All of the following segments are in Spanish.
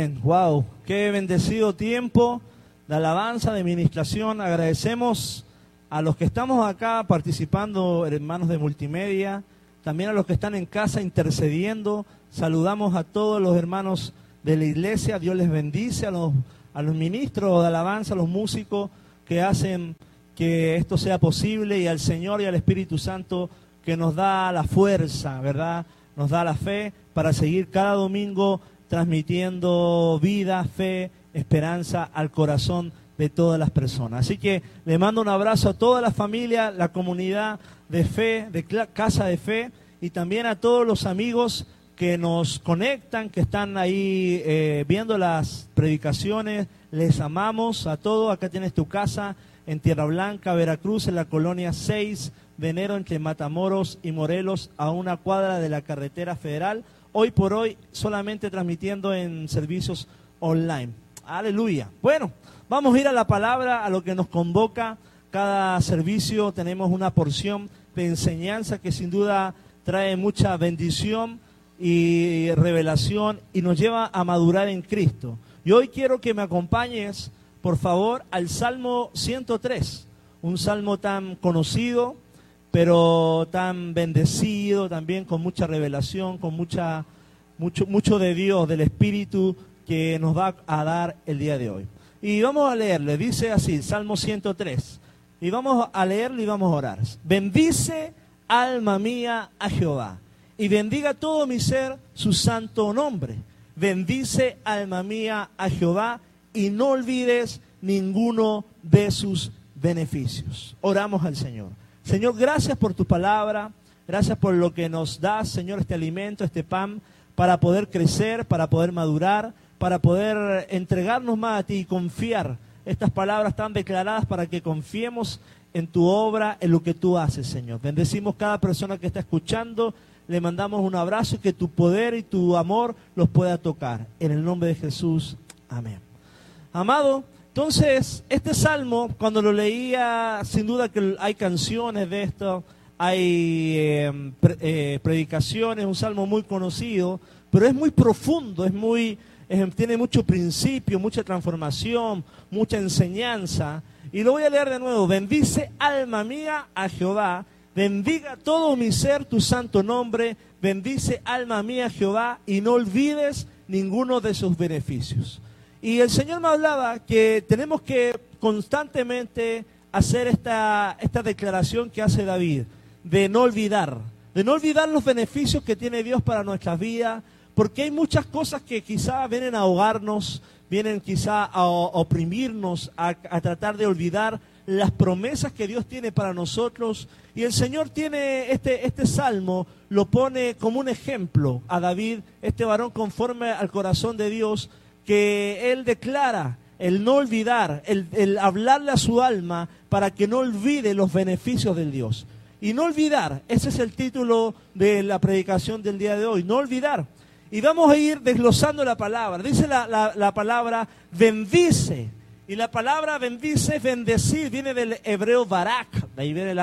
Wow, qué bendecido tiempo de alabanza, de ministración. Agradecemos a los que estamos acá participando, hermanos de multimedia, también a los que están en casa intercediendo. Saludamos a todos los hermanos de la iglesia. Dios les bendice a los, a los ministros de alabanza, a los músicos que hacen que esto sea posible y al Señor y al Espíritu Santo que nos da la fuerza, ¿verdad? Nos da la fe para seguir cada domingo transmitiendo vida, fe, esperanza al corazón de todas las personas. Así que le mando un abrazo a toda la familia, la comunidad de fe, de Casa de Fe, y también a todos los amigos que nos conectan, que están ahí eh, viendo las predicaciones. Les amamos a todos. Acá tienes tu casa en Tierra Blanca, Veracruz, en la colonia 6 de enero entre Matamoros y Morelos, a una cuadra de la carretera federal hoy por hoy solamente transmitiendo en servicios online. Aleluya. Bueno, vamos a ir a la palabra, a lo que nos convoca. Cada servicio tenemos una porción de enseñanza que sin duda trae mucha bendición y revelación y nos lleva a madurar en Cristo. Y hoy quiero que me acompañes, por favor, al Salmo 103, un salmo tan conocido, pero tan bendecido también, con mucha revelación, con mucha, mucho, mucho de Dios, del Espíritu que nos va a dar el día de hoy. Y vamos a leerle, dice así, Salmo 103. Y vamos a leerle y vamos a orar. Bendice, alma mía, a Jehová. Y bendiga todo mi ser su santo nombre. Bendice, alma mía, a Jehová. Y no olvides ninguno de sus beneficios. Oramos al Señor. Señor, gracias por tu palabra, gracias por lo que nos das, Señor, este alimento, este pan, para poder crecer, para poder madurar, para poder entregarnos más a ti y confiar. Estas palabras están declaradas para que confiemos en tu obra, en lo que tú haces, Señor. Bendecimos cada persona que está escuchando, le mandamos un abrazo y que tu poder y tu amor los pueda tocar. En el nombre de Jesús, amén. Amado, entonces, este salmo, cuando lo leía, sin duda que hay canciones de esto, hay eh, eh, predicaciones, un salmo muy conocido, pero es muy profundo, es muy, tiene mucho principio, mucha transformación, mucha enseñanza. Y lo voy a leer de nuevo. Bendice alma mía a Jehová, bendiga todo mi ser tu santo nombre, bendice alma mía Jehová y no olvides ninguno de sus beneficios. Y el Señor me hablaba que tenemos que constantemente hacer esta, esta declaración que hace David, de no olvidar, de no olvidar los beneficios que tiene Dios para nuestras vidas, porque hay muchas cosas que quizá vienen a ahogarnos, vienen quizá a oprimirnos, a, a tratar de olvidar las promesas que Dios tiene para nosotros. Y el Señor tiene este, este salmo, lo pone como un ejemplo a David, este varón conforme al corazón de Dios, que él declara el no olvidar, el, hablarle a su alma para que no olvide los beneficios del Dios. Y no olvidar, ese es el título de la predicación del día de hoy, no olvidar. Y vamos a ir desglosando la palabra. Dice la, palabra bendice. Y la palabra bendice bendecir, viene del hebreo barak, de ahí viene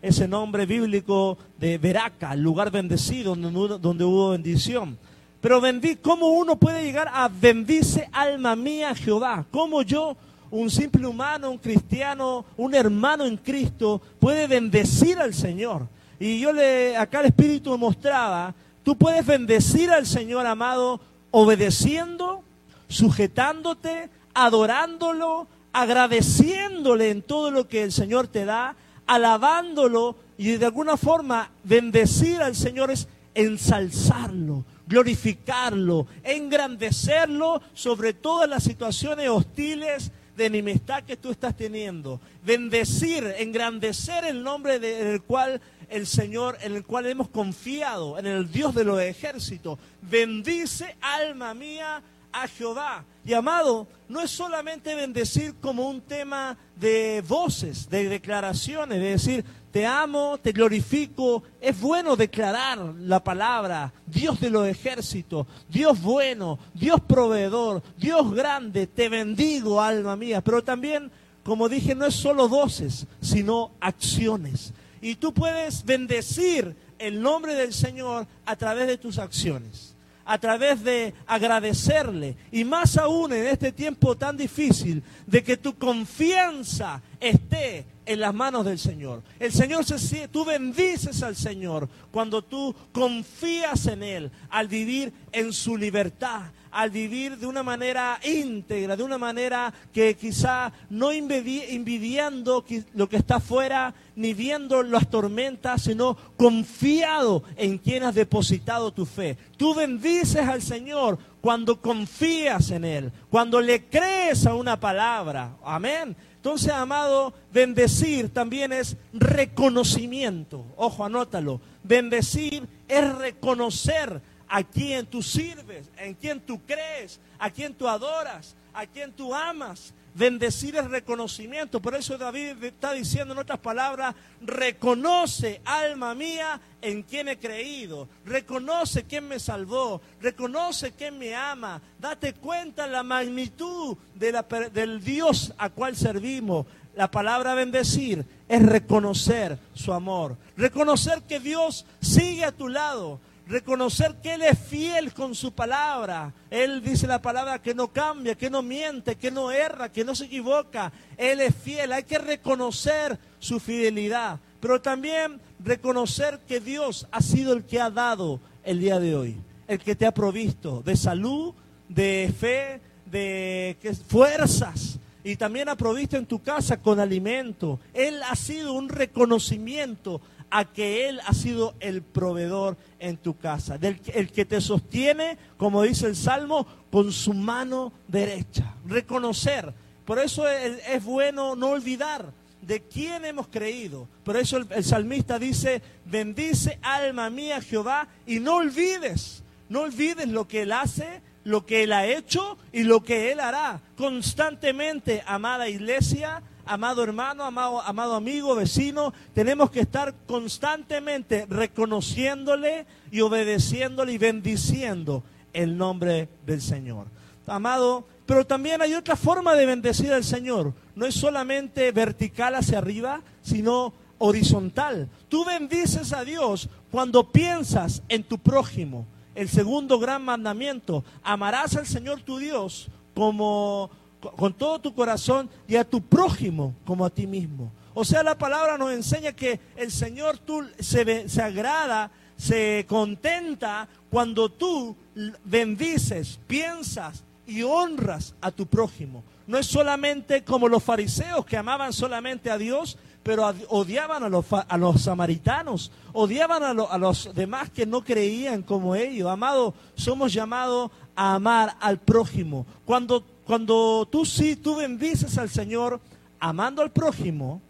ese nombre bíblico de Beraca, el lugar bendecido donde, donde hubo bendición. Pero ¿cómo uno puede llegar a bendice alma mía Jehová? ¿Cómo yo, un simple humano, un cristiano, un hermano en Cristo, puede bendecir al Señor? Y yo le, acá el Espíritu mostraba, tú puedes bendecir al Señor amado obedeciendo, sujetándote, adorándolo, agradeciéndole en todo lo que el Señor te da, alabándolo y de alguna forma bendecir al Señor es ensalzarlo, glorificarlo, engrandecerlo sobre todas las situaciones hostiles de enemistad que tú estás teniendo. Bendecir, engrandecer el nombre del cual el Señor, en el cual hemos confiado, en el Dios de los ejércitos. Bendice, alma mía, a Jehová. Y amado, no es solamente bendecir como un tema de voces, de declaraciones, de decir, te amo, te glorifico. Es bueno declarar la palabra, Dios de los ejércitos, Dios bueno, Dios proveedor, Dios grande, te bendigo, alma mía. Pero también, como dije, no es solo voces, sino acciones. Y tú puedes bendecir el nombre del Señor a través de tus acciones a través de agradecerle. Y más aún en este tiempo tan difícil, de que tu confianza esté en las manos del Señor. El Señor se tú bendices al Señor cuando tú confías en Él al vivir en su libertad, al vivir de una manera íntegra, de una manera que quizá no envidiando lo que está afuera, ni viendo las tormentas, sino confiado en quien has depositado tu fe. Tú bendices al Señor cuando confías en Él, cuando le crees a una palabra. Amén. Entonces, amado, bendecir también es reconocimiento. Ojo, anótalo. Bendecir es reconocer a quien tú sirves, en quien tú crees, a quien tú adoras, a quien tú amas. Bendecir es reconocimiento. Por eso David está diciendo en otras palabras, reconoce, alma mía, en quien he creído. Reconoce quién me salvó. Reconoce quién me ama. Date cuenta la magnitud del Dios a cual servimos. La palabra bendecir es reconocer su amor. Reconocer que Dios sigue a tu lado reconocer que Él es fiel con su palabra. Él dice la palabra que no cambia, que no miente, que no erra, que no se equivoca. Él es fiel. Hay que reconocer su fidelidad, pero también reconocer que Dios ha sido el que ha dado el día de hoy, el que te ha provisto de salud, de fe, de fuerzas. Y también ha provisto en tu casa con alimento. Él ha sido un reconocimiento a que Él ha sido el proveedor en tu casa, del, el que te sostiene, como dice el Salmo, con su mano derecha. Reconocer. Por eso es, bueno no olvidar de quién hemos creído. Por eso el, el salmista dice, bendice alma mía Jehová y no olvides, no olvides lo que Él hace, lo que Él ha hecho y lo que Él hará. Constantemente, amada iglesia, amado hermano, amado, amado amigo, vecino, tenemos que estar constantemente reconociéndole y obedeciéndole y bendiciendo el nombre del Señor. Amado, pero también hay otra forma de bendecir al Señor. No es solamente vertical hacia arriba, sino horizontal. Tú bendices a Dios cuando piensas en tu prójimo. El segundo gran mandamiento, amarás al Señor tu Dios como con todo tu corazón y a tu prójimo como a ti mismo. O sea, la palabra nos enseña que el Señor tú se, se agrada, se contenta cuando tú bendices, piensas y honras a tu prójimo. No es solamente como los fariseos que amaban solamente a Dios, pero odiaban a los, a los samaritanos, odiaban a, a, los demás que no creían como ellos. Amado, somos llamados a amar al prójimo. Cuando cuando tú sí, tú bendices al Señor amando al prójimo,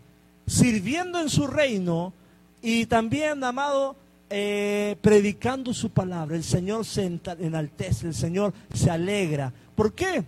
sirviendo en su reino y también, amado, eh, predicando su palabra. El Señor se enaltece, el Señor se alegra. ¿Por qué?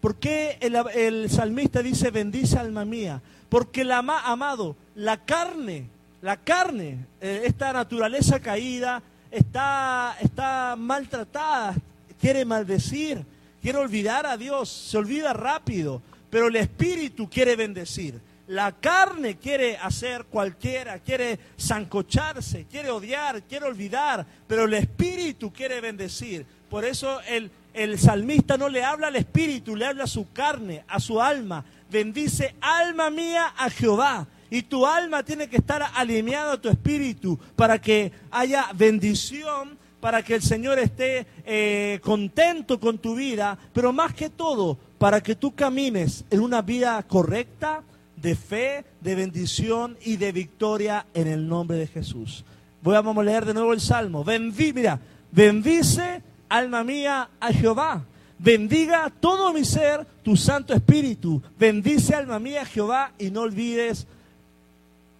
Porque el, el salmista dice, bendice alma mía. Porque la amado, la carne, la carne, eh, esta naturaleza caída, está, está maltratada, quiere maldecir quiere olvidar a Dios, se olvida rápido, pero el Espíritu quiere bendecir. La carne quiere hacer cualquiera, quiere zancocharse, quiere odiar, quiere olvidar, pero el Espíritu quiere bendecir. Por eso el, el salmista no le habla al Espíritu, le habla a su carne, a su alma. Bendice alma mía a Jehová. Y tu alma tiene que estar alineada a tu espíritu para que haya bendición para que el Señor esté eh, contento con tu vida, pero más que todo, para que tú camines en una vida correcta, de fe, de bendición y de victoria en el nombre de Jesús. Voy a, leer de nuevo el Salmo. mira, bendice alma mía a Jehová. Bendiga todo mi ser tu Santo Espíritu. Bendice alma mía Jehová y no olvides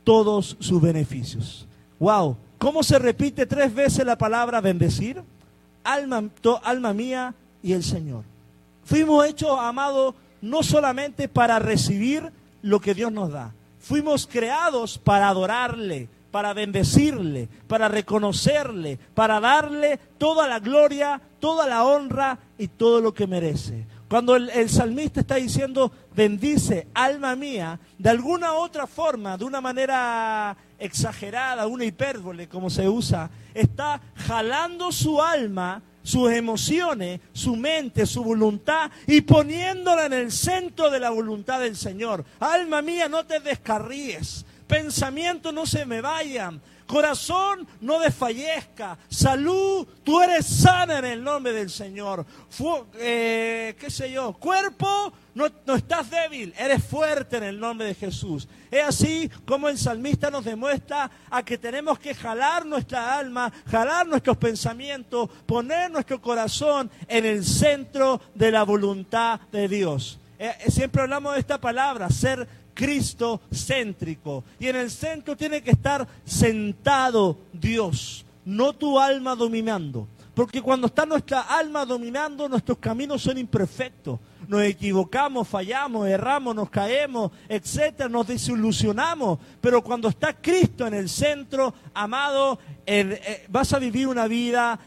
todos sus beneficios. Wow, ¿Cómo se repite tres veces la palabra bendecir? Alma, alma mía y el Señor. Fuimos hechos, amados, no solamente para recibir lo que Dios nos da. Fuimos creados para adorarle, para bendecirle, para reconocerle, para darle toda la gloria, toda la honra y todo lo que merece. Cuando el, salmista está diciendo, bendice alma mía, de alguna otra forma, de una manera exagerada, una hipérbole como se usa, está jalando su alma sus emociones, su mente, su voluntad y poniéndola en el centro de la voluntad del Señor. Alma mía, no te descarríes. Pensamiento, no se me vayan. Corazón, no desfallezca. Salud, tú eres sana en el nombre del Señor. Eh, ¿Qué sé yo? Cuerpo, no, no, estás débil, eres fuerte en el nombre de Jesús. Es así como el salmista nos demuestra a que tenemos que jalar nuestra alma, jalar nuestros pensamientos, poner nuestro corazón en el centro de la voluntad de Dios. Eh, siempre hablamos de esta palabra, ser Cristo céntrico. Y en el centro tiene que estar sentado Dios, no tu alma dominando. Porque cuando está nuestra alma dominando, nuestros caminos son imperfectos. Nos equivocamos, fallamos, erramos, nos caemos, etcétera, nos desilusionamos. Pero cuando está Cristo en el centro, amado, eh, vas a vivir una vida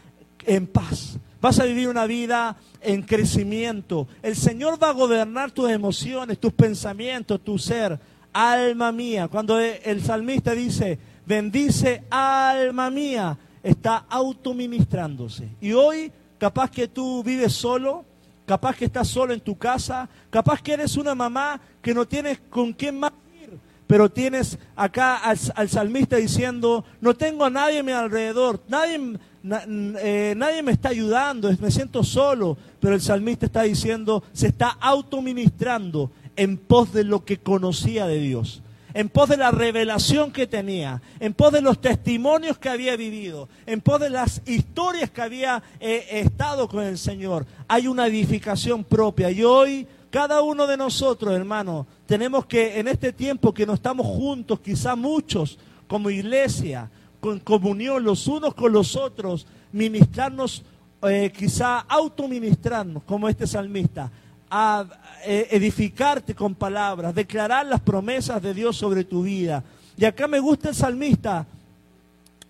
en paz. Vas a vivir una vida en crecimiento. El Señor va a gobernar tus emociones, tus pensamientos, tu ser. Alma mía. Cuando el salmista dice, bendice alma mía, está autoministrándose. Y hoy, capaz que tú vives solo, capaz que estás solo en tu casa, capaz que eres una mamá que no tienes con quién más ir, pero tienes acá al, al salmista diciendo, no tengo a nadie a mi alrededor, nadie eh, nadie me está ayudando, me siento solo, pero el salmista está diciendo, se está autoministrando en pos de lo que conocía de Dios, en pos de la revelación que tenía, en pos de los testimonios que había vivido, en pos de las historias que había eh, estado con el Señor. Hay una edificación propia y hoy cada uno de nosotros, hermano, tenemos que en este tiempo que no estamos juntos, quizá muchos como iglesia, con comunión los unos con los otros, ministrarnos, eh, quizá autoministrarnos, como este salmista, a eh, edificarte con palabras, declarar las promesas de Dios sobre tu vida. Y acá me gusta el salmista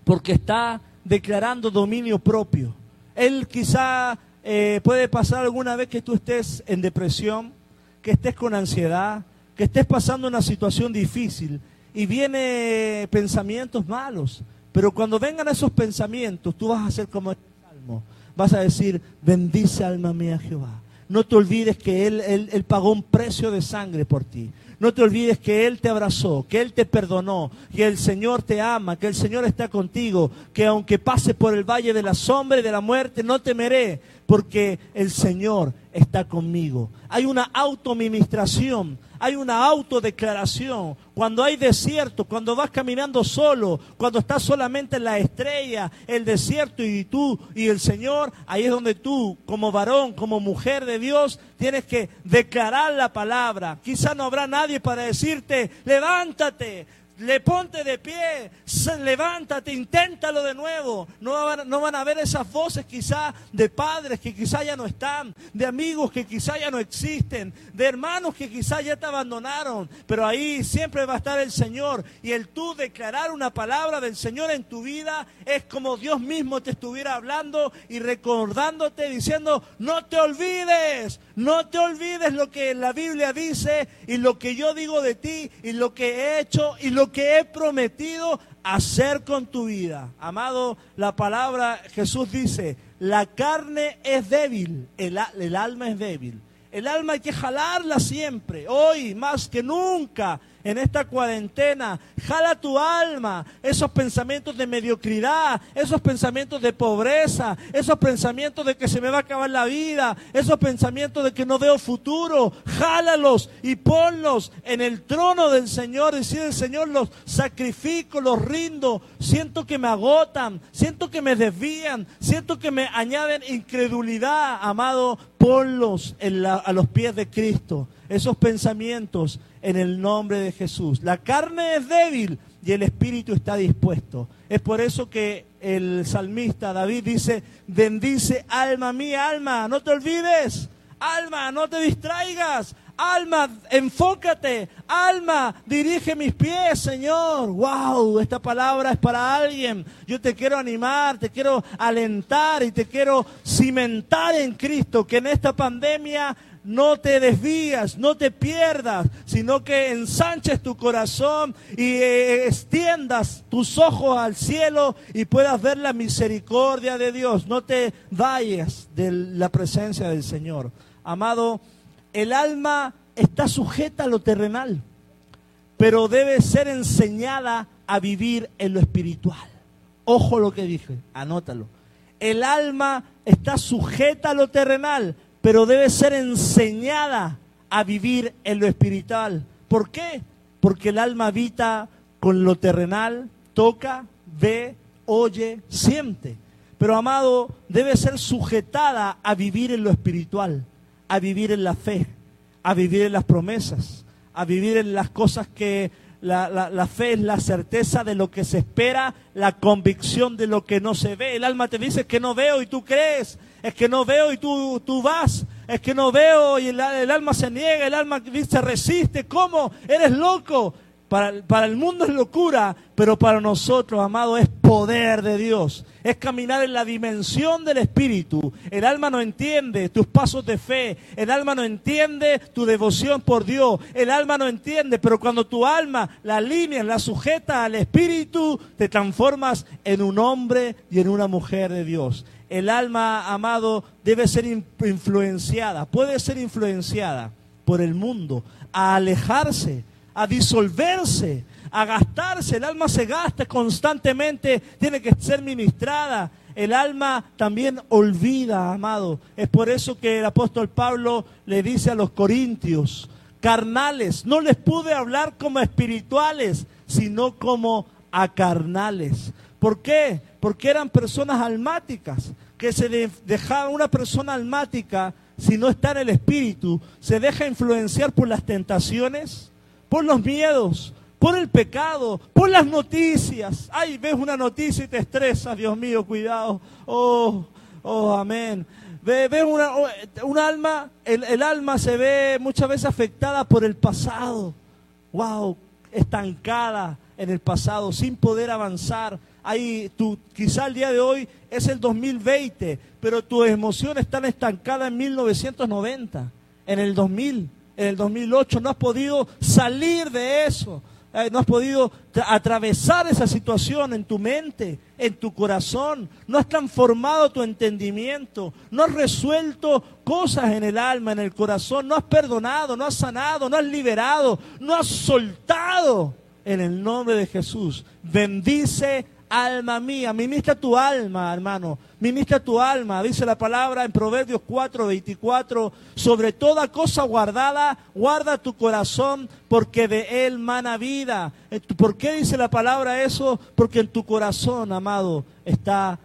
porque está declarando dominio propio. Él quizá eh, puede pasar alguna vez que tú estés en depresión, que estés con ansiedad, que estés pasando una situación difícil y viene pensamientos malos. Pero cuando vengan esos pensamientos, tú vas a hacer como este salmo. Vas a decir, bendice alma mía Jehová. No te olvides que él, él, pagó un precio de sangre por ti. No te olvides que Él te abrazó, que Él te perdonó, que el Señor te ama, que el Señor está contigo, que aunque pase por el valle de la sombra y de la muerte, no temeré, porque el Señor está conmigo. Hay una autoministración hay una autodeclaración. Cuando hay desierto, cuando vas caminando solo, cuando estás solamente en la estrella, el desierto y tú y el Señor, ahí es donde tú, como varón, como mujer de Dios, tienes que declarar la palabra. Quizá no habrá nadie para decirte, levántate, le ponte de pie, levántate, inténtalo de nuevo. No van, no van a ver esas voces quizá de padres que quizá ya no están, de amigos que quizá ya no existen, de hermanos que quizá ya te abandonaron, pero ahí siempre va a estar el Señor. Y el tú declarar una palabra del Señor en tu vida es como Dios mismo te estuviera hablando y recordándote, diciendo, no te olvides, no te olvides lo que la Biblia dice y lo que yo digo de ti y lo que he hecho y lo que he prometido hacer con tu vida. Amado, la palabra Jesús dice, la carne es débil, el, el alma es débil. El alma hay que jalarla siempre, hoy más que nunca en esta cuarentena. Jala tu alma, esos pensamientos de mediocridad, esos pensamientos de pobreza, esos pensamientos de que se me va a acabar la vida, esos pensamientos de que no veo futuro. Jálalos y ponlos en el trono del Señor. Decir el Señor, los sacrifico, los rindo. Siento que me agotan, siento que me desvían, siento que me añaden incredulidad, amado. Ponlos a los pies de Cristo. Esos pensamientos en el nombre de Jesús. La carne es débil y el espíritu está dispuesto. Es por eso que el salmista David dice, bendice alma mía, alma, no te olvides, alma, no te distraigas, Alma, enfócate. Alma, dirige mis pies, Señor. Wow, esta palabra es para alguien. Yo te quiero animar, te quiero alentar y te quiero cimentar en Cristo. Que en esta pandemia no te desvías, no te pierdas, sino que ensanches tu corazón y eh, extiendas tus ojos al cielo y puedas ver la misericordia de Dios. No te vayas de la presencia del Señor. Amado, el alma está sujeta a lo terrenal, pero debe ser enseñada a vivir en lo espiritual. Ojo lo que dije, anótalo. El alma está sujeta a lo terrenal, pero debe ser enseñada a vivir en lo espiritual. ¿Por qué? Porque el alma habita con lo terrenal, toca, ve, oye, siente. Pero amado, debe ser sujetada a vivir en lo espiritual, a vivir en la fe, a vivir en las promesas, a vivir en las cosas que la, la, fe es la certeza de lo que se espera, la convicción de lo que no se ve. El alma te dice que no veo y tú crees es que no veo y tú, tú vas, es que no veo y el, alma se niega, el alma se resiste, ¿cómo? Eres loco. Para, para, el mundo es locura, pero para nosotros, amado, es poder de Dios. Es caminar en la dimensión del Espíritu. El alma no entiende tus pasos de fe. El alma no entiende tu devoción por Dios. El alma no entiende, pero cuando tu alma la alinea, la sujeta al Espíritu, te transformas en un hombre y en una mujer de Dios el alma, amado, debe ser influenciada, puede ser influenciada por el mundo, a alejarse, a disolverse, a gastarse. El alma se gasta constantemente, tiene que ser ministrada. El alma también olvida, amado. Es por eso que el apóstol Pablo le dice a los corintios, carnales, no les pude hablar como espirituales, sino como a carnales. ¿Por qué? Porque eran personas almáticas, que se dejaban una persona almática, si no está en el espíritu, se deja influenciar por las tentaciones, por los miedos, por el pecado, por las noticias. Ay, ves una noticia y te estresa, Dios mío, cuidado. Oh, oh, amén. Ves una, oh, un alma, el, el alma se ve muchas veces afectada por el pasado. Wow, estancada en el pasado, sin poder avanzar hay tu, quizá el día de hoy es el 2020, pero tus emociones están estancadas en 1990, en el 2000, en el 2008. No has podido salir de eso. Eh, no has podido atravesar esa situación en tu mente, en tu corazón. No has transformado tu entendimiento. No has resuelto cosas en el alma, en el corazón. No has perdonado, no has sanado, no has liberado, no has soltado. En el nombre de Jesús, bendice alma mía, ministra tu alma, hermano, ministra tu alma, dice la palabra en Proverbios 4, 24, sobre toda cosa guardada, guarda tu corazón, porque de él mana vida. ¿Por qué dice la palabra eso? Porque en tu corazón, amado, está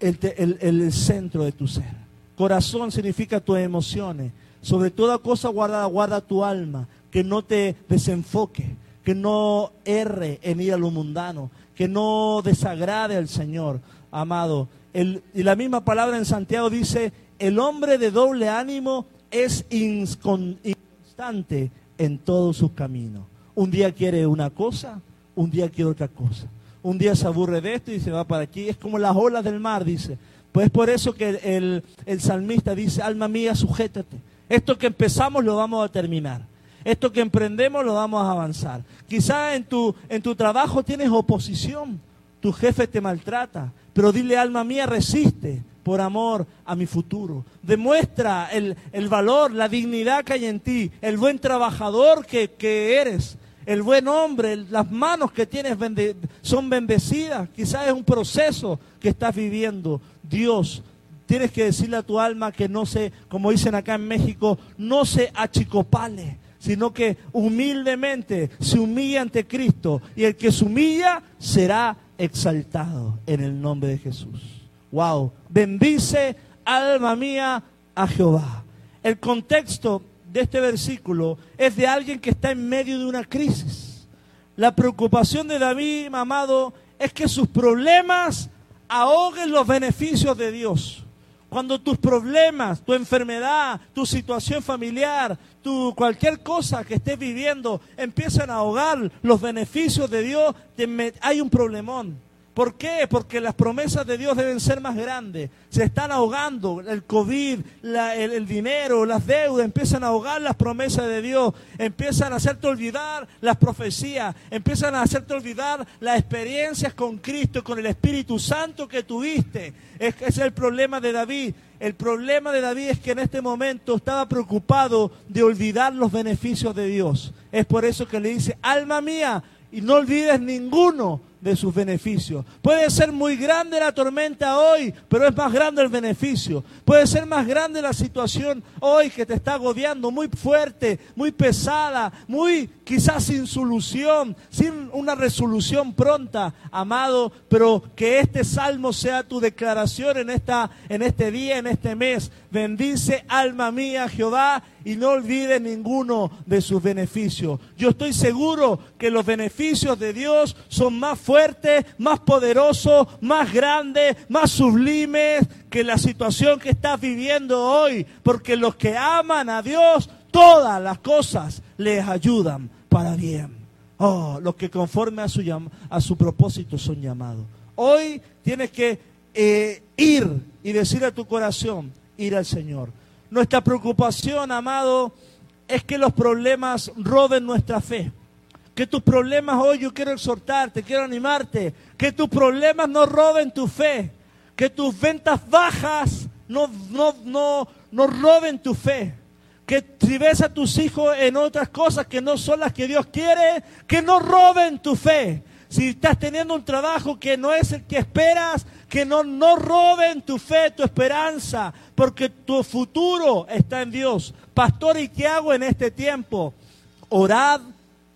el, el centro de tu ser. Corazón significa tus emociones. Sobre toda cosa guardada, guarda tu alma, que no te desenfoque, que no erre en ir a lo mundano, que no desagrade al Señor, amado. y la misma palabra en Santiago dice, el hombre de doble ánimo es inconstante en todos sus caminos. Un día quiere una cosa, un día quiere otra cosa. Un día se aburre de esto y se va para aquí. Es como las olas del mar, dice. Pues por eso que el, el salmista dice, alma mía, sujétate. Esto que empezamos lo vamos a terminar. Esto que emprendemos lo vamos a avanzar. Quizá en tu, en tu trabajo tienes oposición, tu jefe te maltrata, pero dile alma mía, resiste por amor a mi futuro. Demuestra el, valor, la dignidad que hay en ti, el buen trabajador que, que eres, el buen hombre, las manos que tienes son bendecidas. Quizás es un proceso que estás viviendo. Dios, tienes que decirle a tu alma que no se, como dicen acá en México, no se achicopale sino que humildemente se humilla ante Cristo y el que se humilla será exaltado en el nombre de Jesús. Wow, bendice alma mía a Jehová. El contexto de este versículo es de alguien que está en medio de una crisis. La preocupación de David, amado, es que sus problemas ahoguen los beneficios de Dios. Cuando tus problemas, tu enfermedad, tu situación familiar, tu cualquier cosa que estés viviendo empiezan a ahogar los beneficios de Dios, hay un problemón. ¿Por qué? Porque las promesas de Dios deben ser más grandes. Se están ahogando el COVID, el, dinero, las deudas, empiezan a ahogar las promesas de Dios, empiezan a hacerte olvidar las profecías, empiezan a hacerte olvidar las experiencias con Cristo, con el Espíritu Santo que tuviste. Es, es el problema de David. El problema de David es que en este momento estaba preocupado de olvidar los beneficios de Dios. Es por eso que le dice, alma mía, y no olvides ninguno de sus beneficios. Puede ser muy grande la tormenta hoy, pero es más grande el beneficio. Puede ser más grande la situación hoy que te está agobiando, muy fuerte, muy pesada, muy quizás sin solución, sin una resolución pronta, amado, pero que este salmo sea tu declaración en esta en este día, en este mes. Bendice alma mía Jehová y no olvide ninguno de sus beneficios. Yo estoy seguro que los beneficios de Dios son más fuertes, más poderosos, más grandes, más sublimes que la situación que estás viviendo hoy, porque los que aman a Dios, todas las cosas les ayudan para bien. Oh, los que conforme a su, a su propósito son llamados. Hoy tienes que eh, ir y decir a tu corazón, ir al Señor nuestra preocupación, amado, es que los problemas roben nuestra fe. Que tus problemas hoy yo quiero exhortarte, quiero animarte. Que tus problemas no roben tu fe. Que tus ventas bajas no, no, no, no roben tu fe. Que si ves a tus hijos en otras cosas que no son las que Dios quiere, que no roben tu fe. Si estás teniendo un trabajo que no es el que esperas, que no, no roben tu fe, tu esperanza, porque tu futuro está en Dios. Pastor, ¿y qué hago en este tiempo? Orad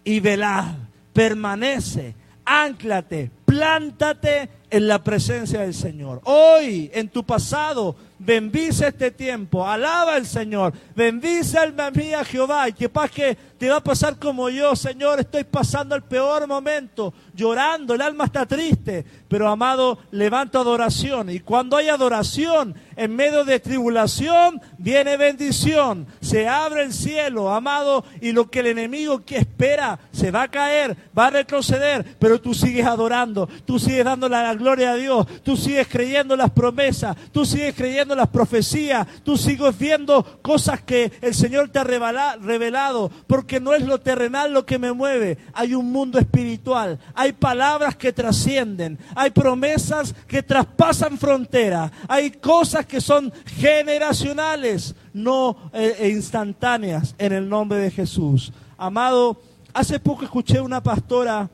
y velad, permanece, anclate, plántate en la presencia del Señor. Hoy, en tu pasado, bendice este tiempo, alaba al Señor, bendice alma mía Jehová, y que paz que te va a pasar como yo, Señor, estoy pasando el peor momento, llorando, el alma está triste, pero amado, levanto adoración, y cuando hay adoración, en medio de tribulación, viene bendición, se abre el cielo, amado, y lo que el enemigo que espera, se va a caer, va a retroceder, pero tú sigues adorando, tú sigues dando la gloria a Dios, tú sigues creyendo las promesas, tú sigues creyendo las profecías, tú sigues viendo cosas que el Señor te ha revelado, porque no es lo terrenal lo que me mueve, hay un mundo espiritual, hay palabras que trascienden, hay promesas que traspasan fronteras, hay cosas que son generacionales, no eh, e instantáneas en el nombre de Jesús. Amado, hace poco escuché una pastora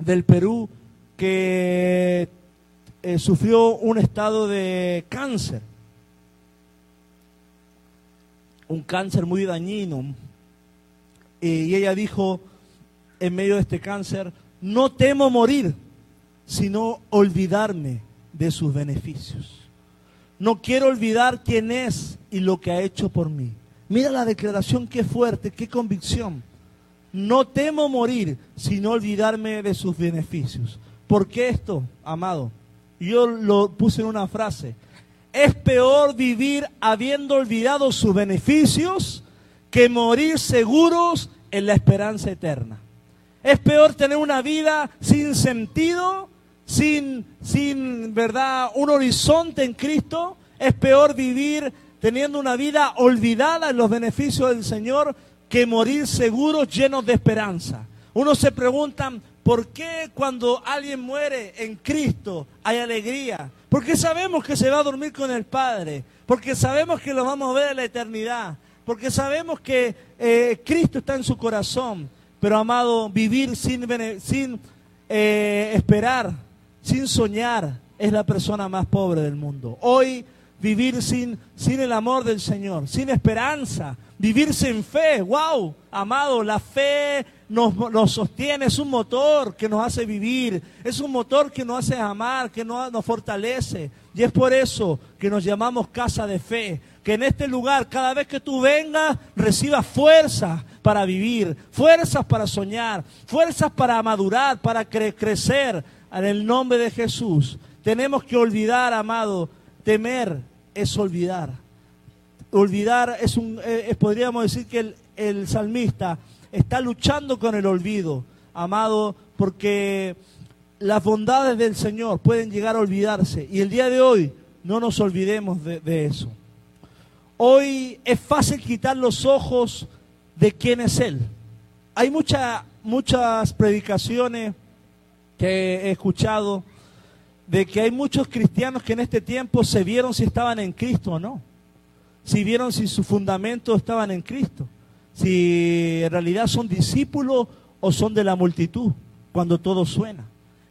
del Perú que eh, sufrió un estado de cáncer, un cáncer muy dañino. y ella dijo, en medio de este cáncer, no temo morir, sino olvidarme de sus beneficios. No quiero olvidar quién es y lo que ha hecho por mí. Mira la declaración, qué fuerte, qué convicción. No temo morir, sino olvidarme de sus beneficios. ¿Por qué esto, amado? Yo lo puse en una frase. Es peor vivir habiendo olvidado sus beneficios que morir seguros en la esperanza eterna. Es peor tener una vida sin sentido, sin, sin verdad, un horizonte en Cristo. Es peor vivir teniendo una vida olvidada en los beneficios del Señor que morir seguros llenos de esperanza. Uno se pregunta, ¿Por qué cuando alguien muere en Cristo hay alegría? Porque sabemos que se va a dormir con el Padre, porque sabemos que lo vamos a ver en la eternidad, porque sabemos que eh, Cristo está en su corazón. Pero amado, vivir sin, sin eh, esperar, sin soñar, es la persona más pobre del mundo. Hoy vivir sin, sin el amor del Señor, sin esperanza, vivir sin fe. ¡Wow! Amado, la fe nos, sostiene, es un motor que nos hace vivir, es un motor que nos hace amar, que nos, nos fortalece. Y es por eso que nos llamamos casa de fe. Que en este lugar, cada vez que tú vengas, recibas fuerzas para vivir, fuerzas para soñar, fuerzas para madurar, para crecer. En el nombre de Jesús. Tenemos que olvidar, amado, temer es olvidar. Olvidar es un, eh, podríamos decir que el, salmista está luchando con el olvido, amado, porque las bondades del Señor pueden llegar a olvidarse. Y el día de hoy no nos olvidemos de, eso. Hoy es fácil quitar los ojos de quién es Él. Hay muchas predicaciones que he escuchado de que hay muchos cristianos que en este tiempo se vieron si estaban en Cristo o no. Si vieron si su fundamento estaban en Cristo. Si en realidad son discípulos o son de la multitud cuando todo suena.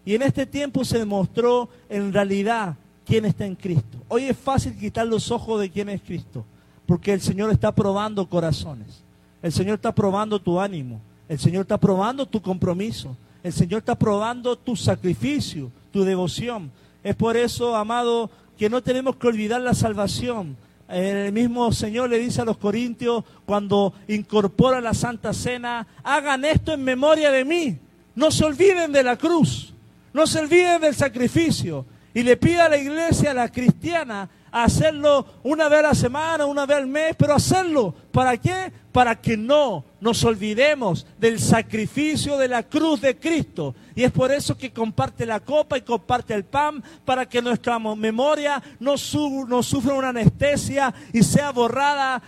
Y en este tiempo se demostró en realidad quién está en Cristo. Hoy es fácil quitar los ojos de quién es Cristo, porque el Señor está probando corazones. El Señor está probando tu ánimo. El Señor está probando tu compromiso. El Señor está probando tu sacrificio, tu devoción. Es por eso, amado, que no tenemos que olvidar la salvación. El mismo Señor le dice a los corintios cuando incorpora la Santa Cena, hagan esto en memoria de mí. No se olviden de la cruz. No se olviden del sacrificio. Y le pide a la iglesia, a la cristiana, hacerlo una vez a la semana, una vez al mes, pero hacerlo. ¿Para qué? Para que no nos olvidemos del sacrificio de la cruz de Cristo. Y es por eso que comparte la copa y comparte el pan, para que nuestra memoria no, sufra una anestesia y sea borrada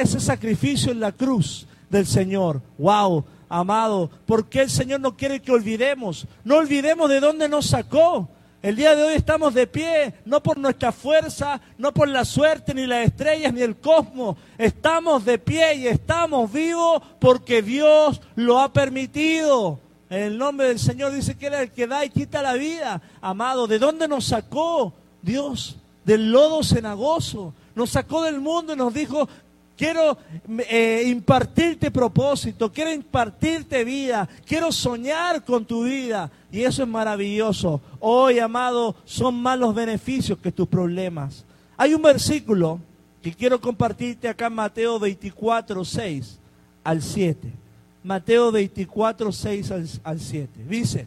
ese sacrificio en la cruz del Señor. ¡Wow! amado, porque el Señor no quiere que olvidemos. No olvidemos de dónde nos sacó. El día de hoy estamos de pie, no por nuestra fuerza, no por la suerte, ni las estrellas, ni el cosmos. Estamos de pie y estamos vivos porque Dios lo ha permitido. En el nombre del Señor dice que Él es el que da y quita la vida. Amado, ¿de dónde nos sacó Dios? Del lodo cenagoso. Nos sacó del mundo y nos dijo, quiero eh, impartirte propósito, quiero impartirte vida, quiero soñar con tu vida. Y eso es maravilloso. Hoy, amado, son más los beneficios que tus problemas. Hay un versículo que quiero compartirte acá Mateo 24, 6 al 7. Mateo 24, 6 al, al 7. Dice,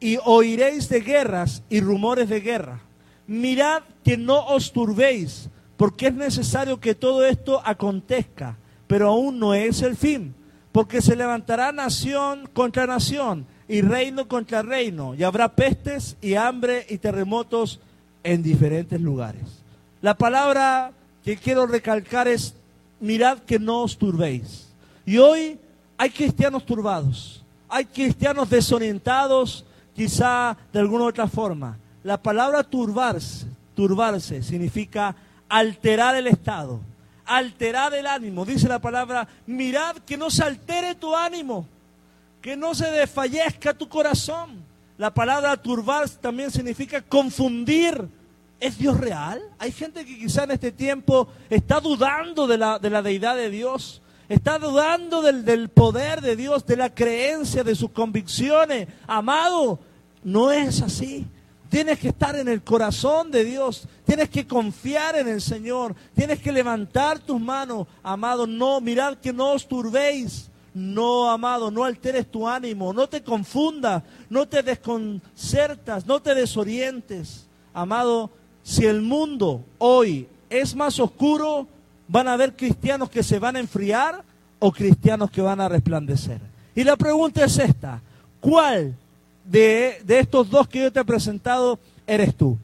y oiréis de guerras y rumores de guerra. Mirad que no os turbéis porque es necesario que todo esto acontezca, pero aún no es el fin, porque se levantará nación contra nación y reino contra reino, y habrá pestes y hambre y terremotos en diferentes lugares. La palabra que quiero recalcar es, mirad que no os turbéis. Y hoy hay cristianos turbados, hay cristianos desorientados, quizá de alguna otra forma. La palabra turbarse, turbarse significa alterar el estado, alterar el ánimo. Dice la palabra, mirad que no se altere tu ánimo, que no se desfallezca tu corazón. La palabra turbar también significa confundir. ¿Es Dios real? Hay gente que quizá en este tiempo está dudando de la, de la deidad de Dios, está dudando del, del poder de Dios, de la creencia, de sus convicciones. Amado, no es así. Tienes que estar en el corazón de Dios. Tienes que confiar en el Señor. Tienes que levantar tus manos, amado. No, mirad que no os turbéis. No, amado, no alteres tu ánimo. No te confundas. No te desconcertas. No te desorientes. Amado, si el mundo hoy es más oscuro, van a haber cristianos que se van a enfriar o cristianos que van a resplandecer. Y la pregunta es esta. ¿Cuál de, estos dos que yo te he presentado eres tú.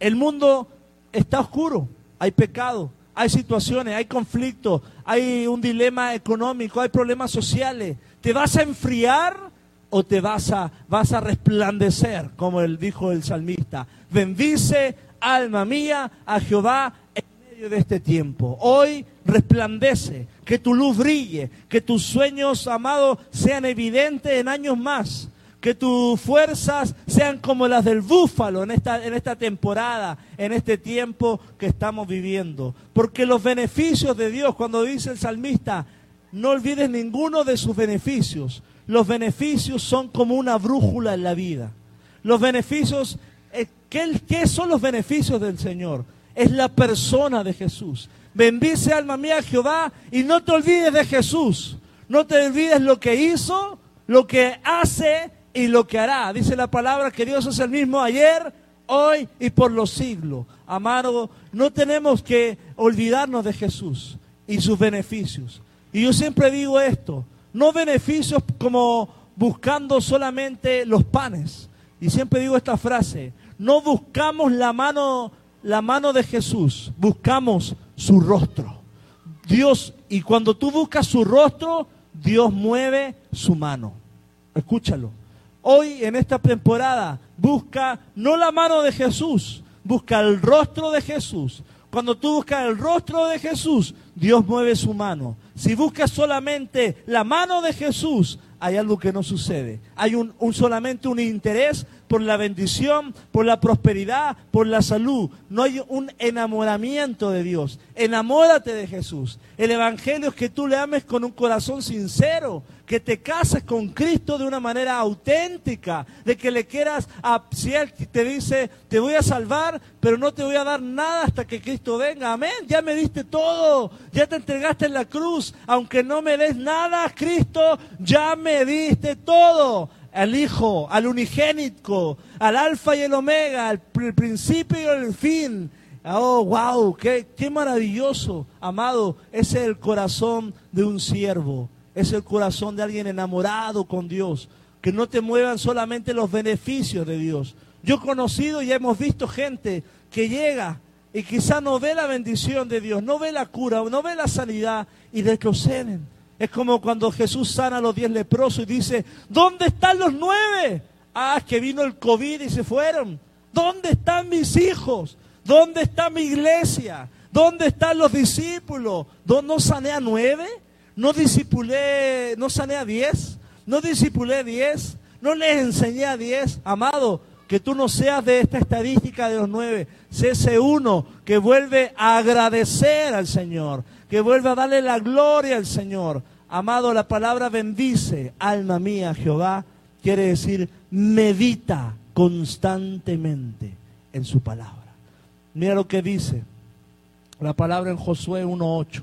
El mundo está oscuro, hay pecado, hay situaciones, hay conflictos, hay un dilema económico, hay problemas sociales. ¿Te vas a enfriar o te vas a, vas a resplandecer, como él dijo el salmista? Bendice, alma mía, a Jehová en medio de este tiempo. Hoy resplandece, que tu luz brille, que tus sueños, amados, sean evidentes en años más que tus fuerzas sean como las del búfalo en esta, en esta temporada, en este tiempo que estamos viviendo. Porque los beneficios de Dios, cuando dice el salmista, no olvides ninguno de sus beneficios. Los beneficios son como una brújula en la vida. Los beneficios, eh, ¿qué, qué son los beneficios del Señor? Es la persona de Jesús. Bendice alma mía Jehová y no te olvides de Jesús. No te olvides lo que hizo, lo que hace y lo que hará. Dice la palabra que Dios es el mismo ayer, hoy y por los siglos. Amado, no tenemos que olvidarnos de Jesús y sus beneficios. Y yo siempre digo esto, no beneficios como buscando solamente los panes. Y siempre digo esta frase, no buscamos la mano, la mano de Jesús, buscamos su rostro. Dios, y cuando tú buscas su rostro, Dios mueve su mano. Escúchalo. Hoy en esta temporada busca no la mano de Jesús, busca el rostro de Jesús. Cuando tú buscas el rostro de Jesús, Dios mueve su mano. Si buscas solamente la mano de Jesús, hay algo que no sucede. Hay un, solamente un interés por la bendición, por la prosperidad, por la salud. No hay un enamoramiento de Dios. Enamórate de Jesús. El Evangelio es que tú le ames con un corazón sincero, que te cases con Cristo de una manera auténtica, de que le quieras, a, si Él te dice, te voy a salvar, pero no te voy a dar nada hasta que Cristo venga. Amén, ya me diste todo, ya te entregaste en la cruz, aunque no me des nada, Cristo, ya me diste todo al Hijo, al unigénito, al Alfa y el Omega, al principio y el fin. Oh, wow, qué, qué maravilloso, amado. Ese es el corazón de un siervo es el corazón de alguien enamorado con Dios, que no te muevan solamente los beneficios de Dios. Yo he conocido y hemos visto gente que llega y quizá no ve la bendición de Dios, no ve la cura, no ve la sanidad y retroceden. Es como cuando Jesús sana a los diez leprosos y dice, ¿dónde están los nueve? Ah, que vino el COVID y se fueron. ¿Dónde están mis hijos? ¿Dónde está mi iglesia? ¿Dónde están los discípulos? ¿No sané a nueve? no disipulé, no sané a diez, no disipulé diez, no les enseñé a diez, amado, que tú no seas de esta estadística de los nueve, sé ese uno que vuelve a agradecer al Señor, que vuelve a darle la gloria al Señor. Amado, la palabra bendice, alma mía, Jehová, quiere decir medita constantemente en su palabra. Mira lo que dice la palabra en Josué 1.8.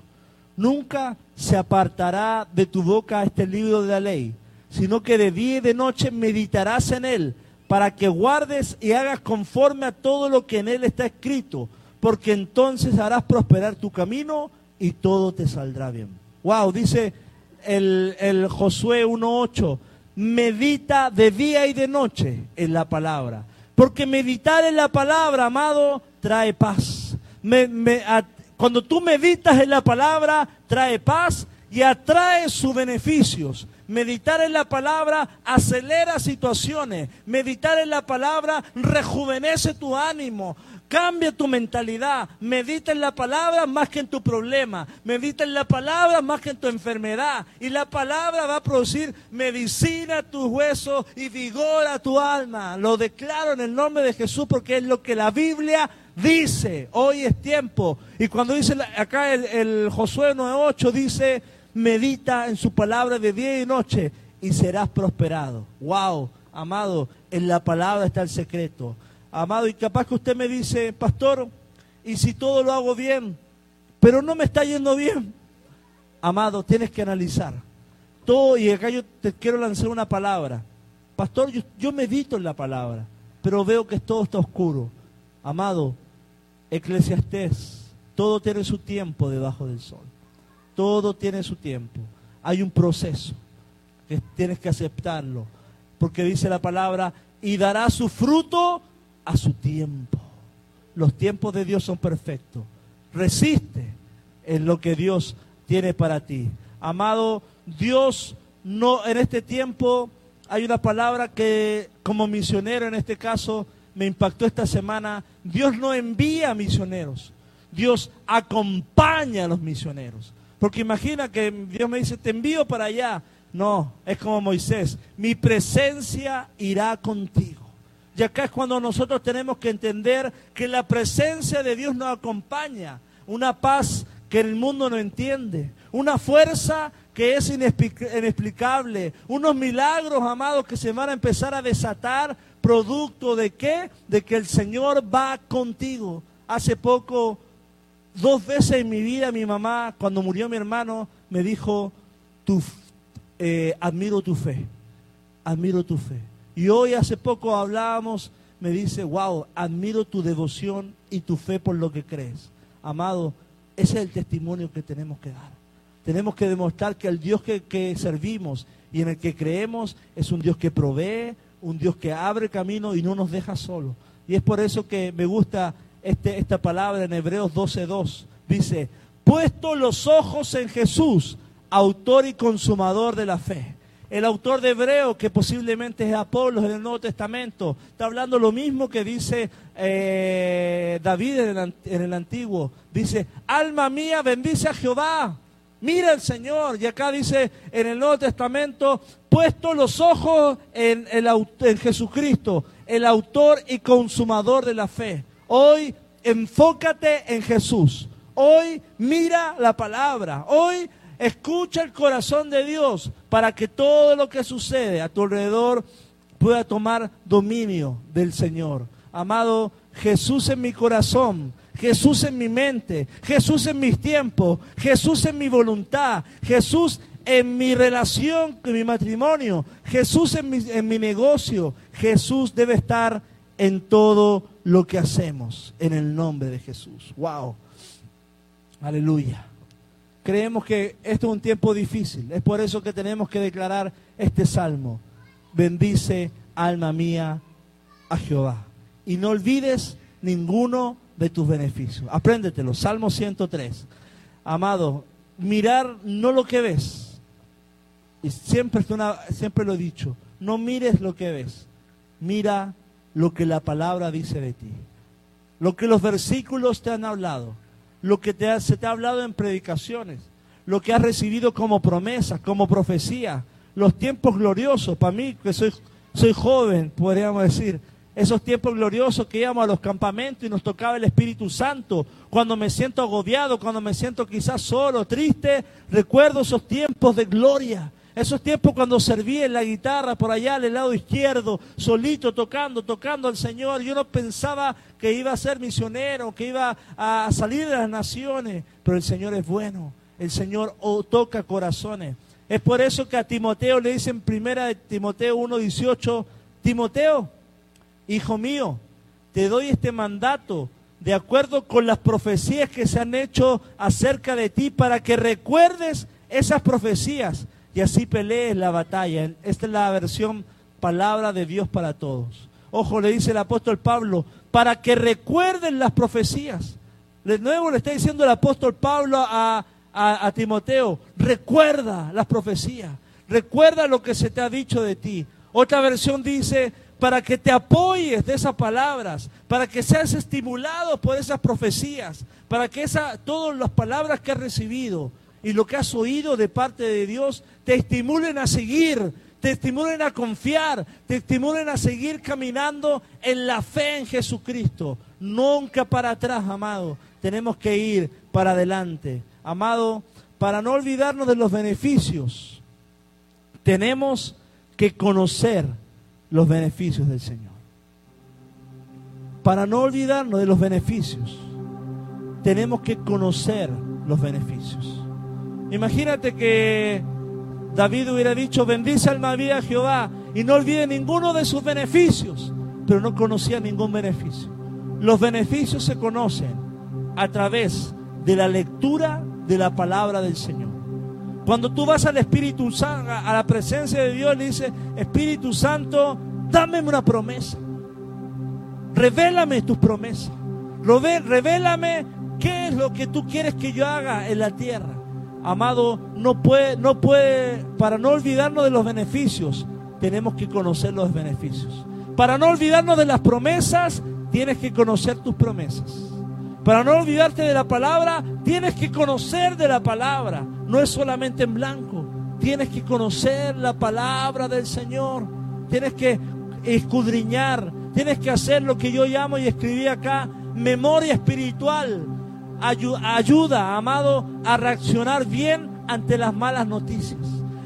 Nunca se apartará de tu boca este libro de la ley, sino que de día y de noche meditarás en él, para que guardes y hagas conforme a todo lo que en él está escrito, porque entonces harás prosperar tu camino y todo te saldrá bien. Wow, dice el, el Josué 1.8, medita de día y de noche en la palabra, porque meditar en la palabra, amado, trae paz. Cuando tú meditas en la palabra, trae paz y atrae sus beneficios. Meditar en la palabra acelera situaciones. Meditar en la palabra rejuvenece tu ánimo. Cambia tu mentalidad. Medita en la palabra más que en tu problema. Medita en la palabra más que en tu enfermedad. Y la palabra va a producir medicina a tus huesos y vigor a tu alma. Lo declaro en el nombre de Jesús porque es lo que la Biblia dice, hoy es tiempo. Y cuando dice acá el, Josué 9.8 dice, medita en su palabra de día y noche y serás prosperado. Wow, amado, en la palabra está el secreto. Amado, y capaz que usted me dice, pastor, y si todo lo hago bien, pero no me está yendo bien. Amado, tienes que analizar. Todo, y acá yo te quiero lanzar una palabra. Pastor, yo, yo medito en la palabra, pero veo que todo está oscuro. Amado, Eclesiastés, todo tiene su tiempo debajo del sol. Todo tiene su tiempo. Hay un proceso que tienes que aceptarlo. Porque dice la palabra, y dará su fruto a su tiempo. Los tiempos de Dios son perfectos. Resiste en lo que Dios tiene para ti. Amado, Dios no en este tiempo hay una palabra que como misionero en este caso me impactó esta semana, Dios no envía misioneros, Dios acompaña a los misioneros. Porque imagina que Dios me dice, te envío para allá. No, es como Moisés, mi presencia irá contigo. Y acá es cuando nosotros tenemos que entender que la presencia de Dios nos acompaña. Una paz que el mundo no entiende. Una fuerza que es inexplicable. Unos milagros, amados, que se van a empezar a desatar producto de qué? De que el Señor va contigo. Hace poco, dos veces en mi vida, mi mamá, cuando murió mi hermano, me dijo, tu, eh, admiro tu fe, admiro tu fe. Y hoy hace poco hablábamos, me dice, wow, admiro tu devoción y tu fe por lo que crees. Amado, ese es el testimonio que tenemos que dar. Tenemos que demostrar que el Dios que, que servimos y en el que creemos es un Dios que provee, un Dios que abre camino y no nos deja solos. Y es por eso que me gusta este, esta palabra en Hebreos 12.2. Dice, puesto los ojos en Jesús, autor y consumador de la fe. El autor de Hebreo, que posiblemente es Apolo en el Nuevo Testamento, está hablando lo mismo que dice eh, David en el, Antiguo. Dice, alma mía, bendice a Jehová. Mira el Señor. Y acá dice en el Nuevo Testamento, puesto los ojos en, el, en Jesucristo, el autor y consumador de la fe. Hoy enfócate en Jesús. Hoy mira la palabra. Hoy escucha el corazón de Dios para que todo lo que sucede a tu alrededor pueda tomar dominio del Señor. Amado, Jesús en mi corazón, Jesús en mi mente, Jesús en mis tiempos, Jesús en mi voluntad, Jesús en mi relación, en mi matrimonio, Jesús en mi, en mi negocio, Jesús debe estar en todo lo que hacemos, en el nombre de Jesús. Wow. Aleluya. Creemos que esto es un tiempo difícil. Es por eso que tenemos que declarar este salmo. Bendice, alma mía, a Jehová. Y no olvides ninguno de tus beneficios. Apréndetelo. Salmo 103. Amado, mirar no lo que ves. Y siempre, siempre lo he dicho. No mires lo que ves. Mira lo que la palabra dice de ti. Lo que los versículos te han hablado lo que te se te ha hablado en predicaciones, lo que has recibido como promesa, como profecía, los tiempos gloriosos, para mí que soy, soy joven, podríamos decir, esos tiempos gloriosos que íbamos a los campamentos y nos tocaba el Espíritu Santo, cuando me siento agobiado, cuando me siento quizás solo, triste, recuerdo esos tiempos de gloria, esos tiempos cuando serví en la guitarra por allá al lado izquierdo, solito tocando, tocando al Señor. Yo no pensaba que iba a ser misionero, que iba a salir de las naciones, pero el Señor es bueno. El Señor toca corazones. Es por eso que a Timoteo le dicen primera de Timoteo 1:18, Timoteo, hijo mío, te doy este mandato de acuerdo con las profecías que se han hecho acerca de ti para que recuerdes esas profecías y así pelees la batalla. Esta es la versión palabra de Dios para todos. Ojo, le dice el apóstol Pablo, para que recuerden las profecías. De nuevo le está diciendo el apóstol Pablo a, a, Timoteo, recuerda las profecías, recuerda lo que se te ha dicho de ti. Otra versión dice, para que te apoyes de esas palabras, para que seas estimulado por esas profecías, para que esa, todas las palabras que has recibido y lo que has oído de parte de Dios te estimulen a seguir, te estimulen a confiar, te estimulen a seguir caminando en la fe en Jesucristo. Nunca para atrás, amado. Tenemos que ir para adelante. Amado, para no olvidarnos de los beneficios, tenemos que conocer los beneficios del Señor. Para no olvidarnos de los beneficios, tenemos que conocer los beneficios. Imagínate que David hubiera dicho, bendice alma mía Jehová y no olvide ninguno de sus beneficios, pero no conocía ningún beneficio. Los beneficios se conocen a través de la lectura de la palabra del Señor. Cuando tú vas al Espíritu Santo, a la presencia de Dios, le dices, Espíritu Santo, dame una promesa. Revélame tus promesas. Revélame qué es lo que tú quieres que yo haga en la tierra amado, no puede, no puede, para no olvidarnos de los beneficios, tenemos que conocer los beneficios. Para no olvidarnos de las promesas, tienes que conocer tus promesas. Para no olvidarte de la palabra, tienes que conocer de la palabra. No es solamente en blanco. Tienes que conocer la palabra del Señor. Tienes que escudriñar. Tienes que hacer lo que yo llamo y escribí acá, memoria espiritual ayuda, amado, a reaccionar bien ante las malas noticias.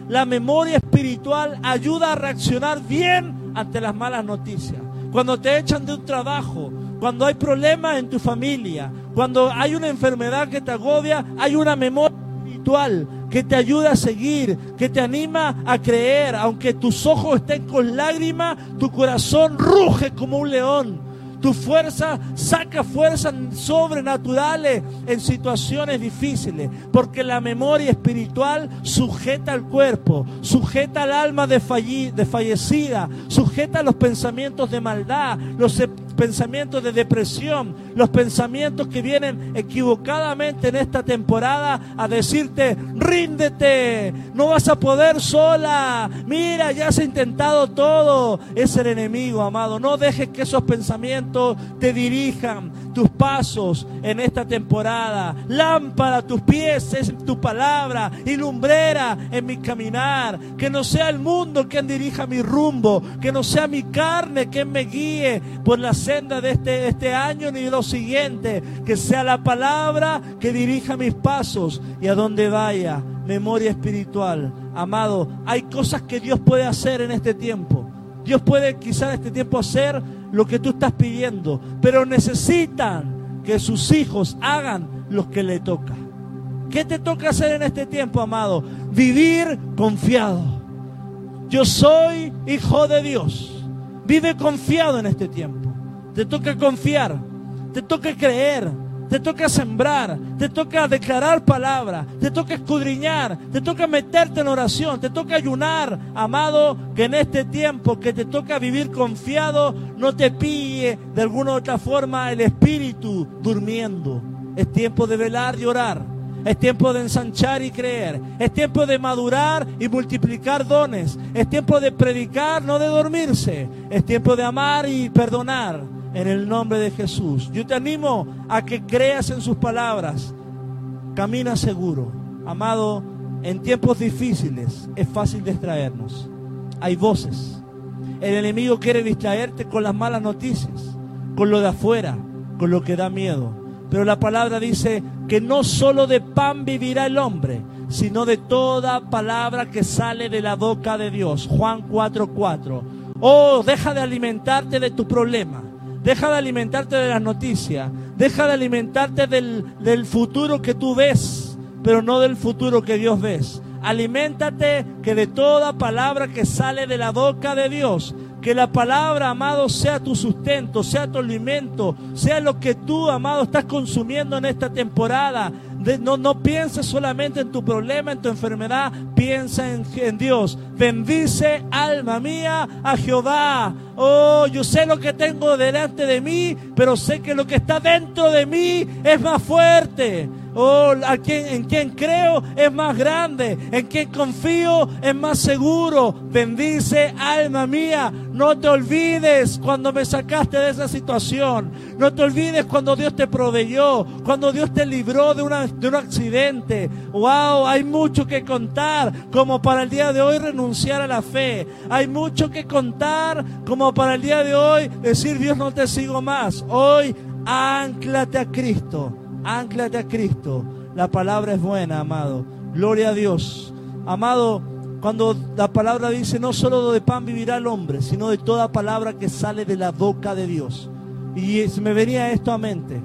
La memoria espiritual ayuda a reaccionar bien ante las malas noticias. Cuando te echan de un trabajo, cuando hay problemas en tu familia, cuando hay una enfermedad que te agobia, hay una memoria espiritual que te ayuda a seguir, que te anima a creer, aunque tus ojos estén con lágrimas, tu corazón ruge como un león tu fuerza saca fuerzas sobrenaturales en situaciones difíciles, porque la memoria espiritual sujeta al cuerpo, sujeta al alma de, fallecida, sujeta los pensamientos de maldad, los pensamientos de depresión, los pensamientos que vienen equivocadamente en esta temporada a decirte, ríndete, no vas a poder sola, mira, ya has intentado todo, es el enemigo, amado, no dejes que esos pensamientos te dirijan tus pasos en esta temporada, lámpara a tus pies es tu palabra y lumbrera en mi caminar, que no sea el mundo quien dirija mi rumbo, que no sea mi carne quien me guíe por la senda de este, este año ni de lo siguiente. Que sea la palabra que dirija mis pasos y a donde vaya. Memoria espiritual. Amado, hay cosas que Dios puede hacer en este tiempo. Dios puede quizá en este tiempo hacer lo que tú estás pidiendo, pero necesitan que sus hijos hagan lo que le toca. ¿Qué te toca hacer en este tiempo, amado? Vivir confiado. Yo soy hijo de Dios. Vive confiado en este tiempo. Te toca confiar, te toca creer, te toca sembrar, te toca declarar palabra, te toca escudriñar, te toca meterte en oración, te toca ayunar, amado, que en este tiempo que te toca vivir confiado, no te pille de alguna u otra forma el espíritu durmiendo. Es tiempo de velar y orar. Es tiempo de ensanchar y creer. Es tiempo de madurar y multiplicar dones. Es tiempo de predicar, no de dormirse. Es tiempo de amar y perdonar en el nombre de Jesús. Yo te animo a que creas en sus palabras. Camina seguro. Amado, en tiempos difíciles es fácil distraernos. Hay voces. El enemigo quiere distraerte con las malas noticias, con lo de afuera, con lo que da miedo. Pero la palabra dice que no solo de pan vivirá el hombre, sino de toda palabra que sale de la boca de Dios. Juan 4:4. Oh, deja de alimentarte de tu problema Deja de alimentarte de las noticias. Deja de alimentarte del, del futuro que tú ves, pero no del futuro que Dios ves. Aliméntate que de toda palabra que sale de la boca de Dios, que la palabra, amado, sea tu sustento, sea tu alimento, sea lo que tú, amado, estás consumiendo en esta temporada. No, no pienses solamente en tu problema, en tu enfermedad, piensa en, en Dios. Bendice, alma mía, a Jehová. Oh, yo sé lo que tengo delante de mí, pero sé que lo que está dentro de mí es más fuerte. Oh, a en quien creo es más grande, en quien confío es más seguro. Bendice, alma mía. No te olvides cuando me sacaste de esa situación. No te olvides cuando Dios te proveyó, cuando Dios te libró de, de un accidente. Wow, hay mucho que contar como para el día de hoy renunciar a la fe. Hay mucho que contar como para el día de hoy decir Dios no te sigo más. Hoy anclate a Cristo Anclate a Cristo. La palabra es buena, amado. Gloria a Dios. Amado, cuando la palabra dice no solo de pan vivirá el hombre, sino de toda palabra que sale de la boca de Dios. Y se me venía esto a mente.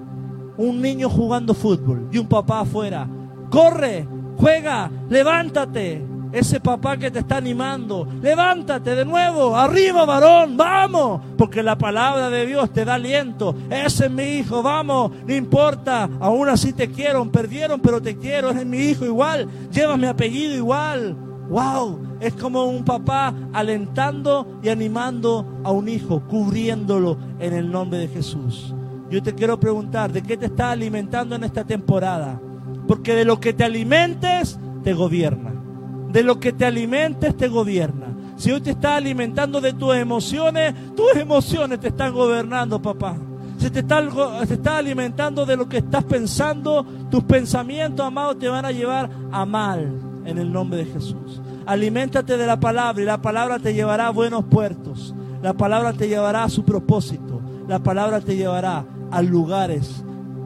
Un niño jugando fútbol y un papá afuera. Corre, juega, levántate ese papá que te está animando. Levántate de nuevo, arriba varón, vamos, porque la palabra de Dios te da aliento. Ese es mi hijo, vamos, no importa, aún así te quiero, perdieron, pero te quiero, ese es mi hijo igual, llevas mi apellido igual. Wow, es como un papá alentando y animando a un hijo, cubriéndolo en el nombre de Jesús. Yo te quiero preguntar, ¿de qué te estás alimentando en esta temporada? Porque de lo que te alimentes, te gobierna de lo que te alimentes te gobierna. Si hoy te estás alimentando de tus emociones, tus emociones te están gobernando, papá. Si te estás está alimentando de lo que estás pensando, tus pensamientos, amados, te van a llevar a mal en el nombre de Jesús. Aliméntate de la palabra y la palabra te llevará a buenos puertos. La palabra te llevará a su propósito. La palabra te llevará a lugares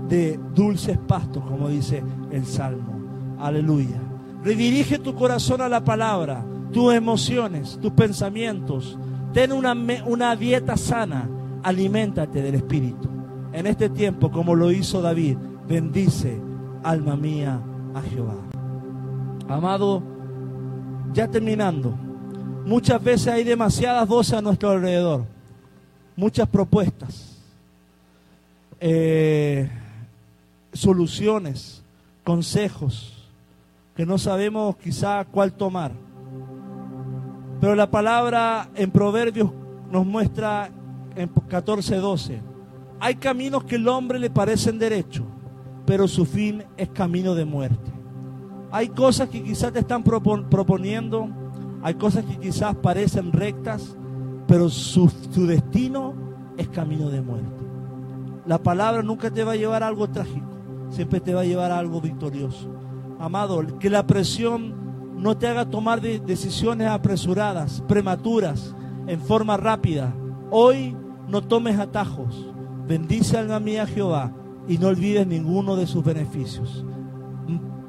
de dulces pastos, como dice el Salmo. Aleluya. Redirige tu corazón a la palabra, tus emociones, tus pensamientos. Ten una, una dieta sana. Aliméntate del Espíritu. En este tiempo, como lo hizo David, bendice, alma mía, a Jehová. Amado, ya terminando, muchas veces hay demasiadas voces a nuestro alrededor, muchas propuestas, eh, soluciones, consejos, que no sabemos quizá cuál tomar. Pero la palabra en Proverbios nos muestra en 14:12, hay caminos que el hombre le parecen derecho, pero su fin es camino de muerte. Hay cosas que quizás te están proponiendo, hay cosas que quizás parecen rectas, pero su, su destino es camino de muerte. La palabra nunca te va a llevar a algo trágico, siempre te va a llevar a algo victorioso. Amado, que la presión no te haga tomar decisiones apresuradas, prematuras, en forma rápida. Hoy no tomes atajos. Bendice alma mía Jehová y no olvides ninguno de sus beneficios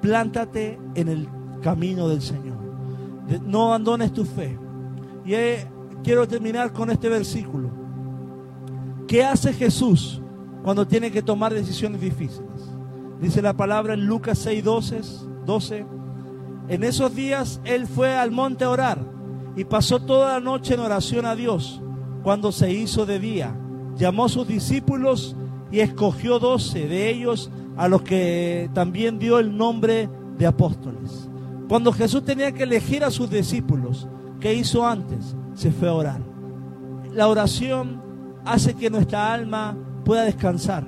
plántate en el camino del Señor. No abandones tu fe. Y quiero terminar con este versículo. ¿Qué hace Jesús cuando tiene que tomar decisiones difíciles? Dice la palabra en Lucas 6, 12. En esos días él fue al monte a orar y pasó toda la noche en oración a Dios. Cuando se hizo de día, llamó a sus discípulos y escogió doce de ellos a los que también dio el nombre de apóstoles. Cuando Jesús tenía que elegir a sus discípulos, ¿qué hizo antes? Se fue a orar. La oración hace que nuestra alma pueda descansar,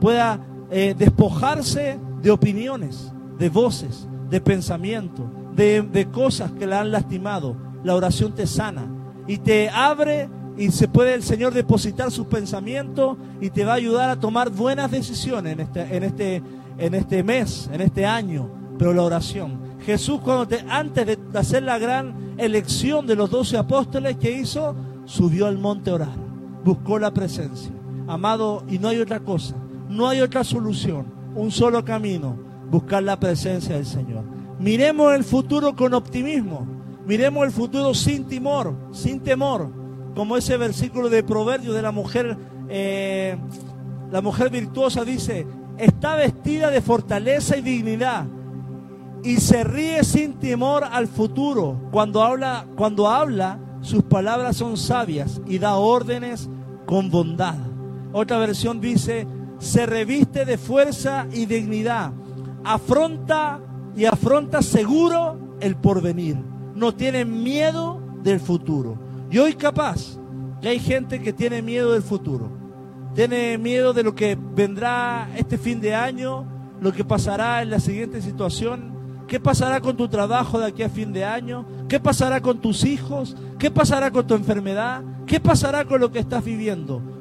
pueda eh, despojarse de opiniones, de voces, de pensamientos, de, cosas que la han lastimado. La oración te sana y te abre y se puede el Señor depositar sus pensamientos y te va a ayudar a tomar buenas decisiones en este, en este, en este mes, en este año. Pero la oración. Jesús cuando te, antes de hacer la gran elección de los doce apóstoles que hizo, subió al monte a orar, buscó la presencia. Amado, y no hay otra cosa, no hay otra solución, un solo camino, buscar la presencia del Señor. Miremos el futuro con optimismo, miremos el futuro sin temor, sin temor como ese versículo de proverbio de la mujer, eh, la mujer virtuosa dice, está vestida de fortaleza y dignidad y se ríe sin temor al futuro. Cuando habla, cuando habla, sus palabras son sabias y da órdenes con bondad. Otra versión dice, se reviste de fuerza y dignidad, afronta y afronta seguro el porvenir. No tiene miedo del futuro. Y hoy capaz que hay gente que tiene miedo del futuro, tiene miedo de lo que vendrá este fin de año, lo que pasará en la siguiente situación, qué pasará con tu trabajo de aquí a fin de año, qué pasará con tus hijos, qué pasará con tu enfermedad, qué pasará con lo que estás viviendo.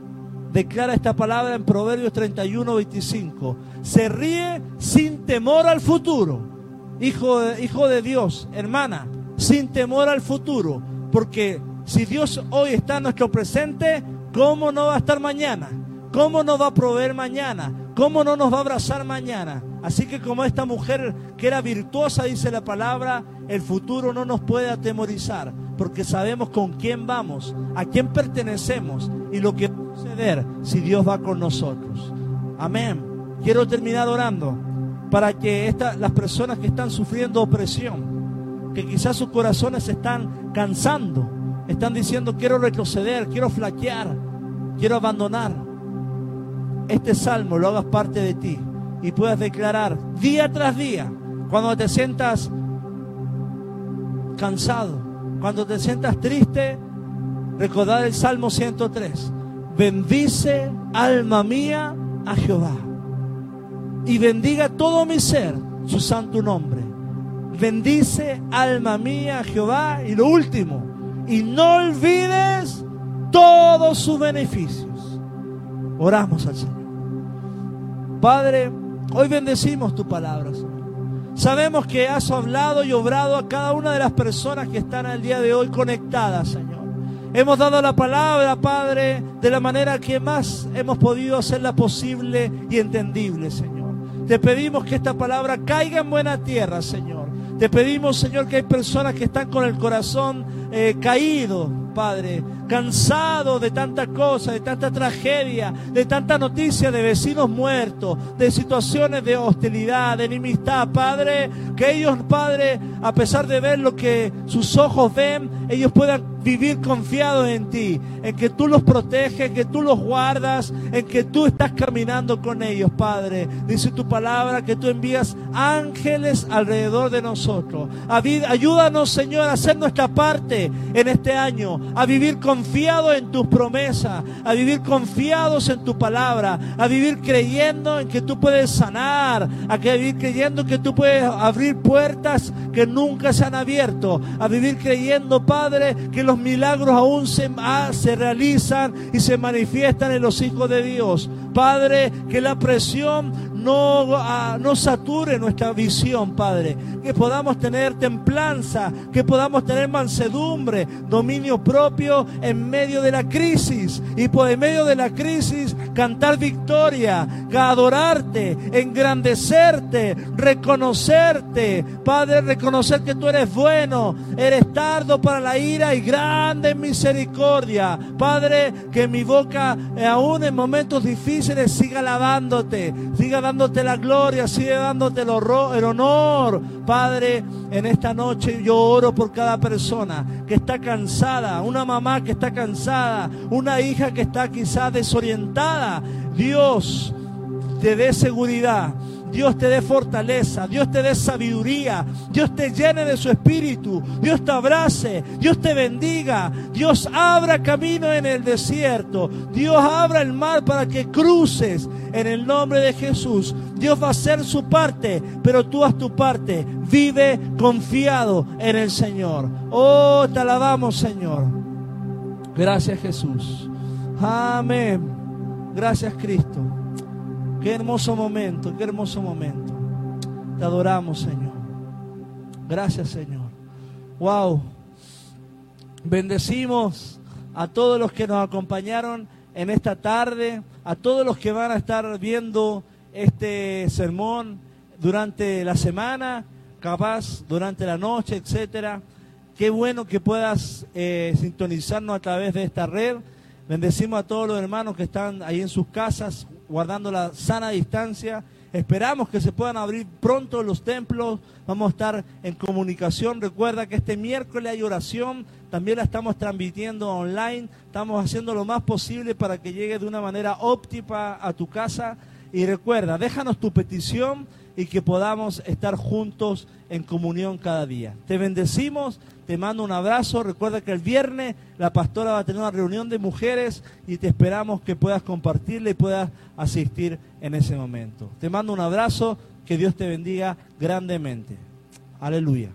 Declara esta palabra en Proverbios 31, 25. Se ríe sin temor al futuro. Hijo de, hijo de Dios, hermana, sin temor al futuro, porque si Dios hoy está en nuestro presente, ¿cómo no va a estar mañana? ¿Cómo no va a proveer mañana? ¿Cómo no nos va a abrazar mañana? Así que como esta mujer que era virtuosa, dice la palabra, el futuro no nos puede atemorizar, porque sabemos con quién vamos, a quién pertenecemos y lo que va a suceder si Dios va con nosotros. Amén. Quiero terminar orando para que las personas que están sufriendo opresión, que quizás sus corazones están cansando, están diciendo, quiero retroceder, quiero flaquear, quiero abandonar. Este salmo lo hagas parte de ti y puedas declarar día tras día, cuando te sientas cansado, cuando te sientas triste, recordar el Salmo 103. Bendice, alma mía, a Jehová. Y bendiga todo mi ser su santo nombre. Bendice, alma mía, a Jehová. Y lo último, y no olvides todos sus beneficios. Oramos al Señor. Padre, hoy bendecimos tu palabra, Sabemos que has hablado y obrado a cada una de las personas que están al día de hoy conectadas, Señor. Hemos dado la palabra, Padre, de la manera que más hemos podido hacerla posible y entendible, Señor. Te pedimos que esta palabra caiga en buena tierra, Señor. Te pedimos, Señor, que hay personas que están con el corazón eh, caído, Padre, cansado de tanta cosa, de tanta tragedia, de tanta noticia de vecinos muertos, de situaciones de hostilidad, de enemistad, Padre, que ellos, Padre, a pesar de ver lo que sus ojos ven, ellos puedan vivir confiados en ti, en que tú los proteges, que tú los guardas, en que tú estás caminando con ellos, Padre. Dice tu palabra que tú envías ángeles alrededor de nosotros. Ayúdanos, Señor, a hacer nuestra parte en este año, a vivir confiados en tus promesas, a vivir confiados en tu palabra, a vivir creyendo en que tú puedes sanar, a vivir creyendo que tú puedes abrir puertas que nunca se han abierto, a vivir creyendo, Padre, que los milagros aún se, ah, se realizan y se manifiestan en los hijos de Dios. Padre, que la presión no, ah, no sature nuestra visión, Padre. Que podamos tener templanza, que podamos tener mansedumbre, dominio propio en medio de la crisis. Y por en medio de la crisis cantar victoria, adorarte, engrandecerte, reconocerte. Padre, reconocer que tú eres bueno, eres tardo para la ira y grande misericordia. Padre, que mi boca, eh, aún en momentos difíciles, siga alabándote, siga dándote la gloria, sigue dándote el honor. Padre, en esta noche yo oro por cada persona que está cansada, una mamá que está cansada, una hija que está quizás desorientada. Dios te dé seguridad. Dios te dé fortaleza, Dios te dé sabiduría, Dios te llene de su espíritu, Dios te abrace, Dios te bendiga, Dios abra camino en el desierto, Dios abra el mar para que cruces en el nombre de Jesús. Dios va a hacer su parte, pero tú haz tu parte. Vive confiado en el Señor. Oh, te alabamos, Señor. Gracias, Jesús. Amén. Gracias, Cristo. Qué hermoso momento, qué hermoso momento. Te adoramos, Señor. Gracias, Señor. Wow. Bendecimos a todos los que nos acompañaron en esta tarde, a todos los que van a estar viendo este sermón durante la semana, capaz durante la noche, etcétera. Qué bueno que puedas eh, sintonizarnos a través de esta red. Bendecimos a todos los hermanos que están ahí en sus casas guardando la sana distancia. Esperamos que se puedan abrir pronto los templos. Vamos a estar en comunicación. Recuerda que este miércoles hay oración. También la estamos transmitiendo online. Estamos haciendo lo más posible para que llegue de una manera óptima a tu casa. Y recuerda, déjanos tu petición y que podamos estar juntos en comunión cada día. Te bendecimos, te mando un abrazo. Recuerda que el viernes la pastora va a tener una reunión de mujeres y te esperamos que puedas compartirle y puedas asistir en ese momento. Te mando un abrazo, que Dios te bendiga grandemente. Aleluya.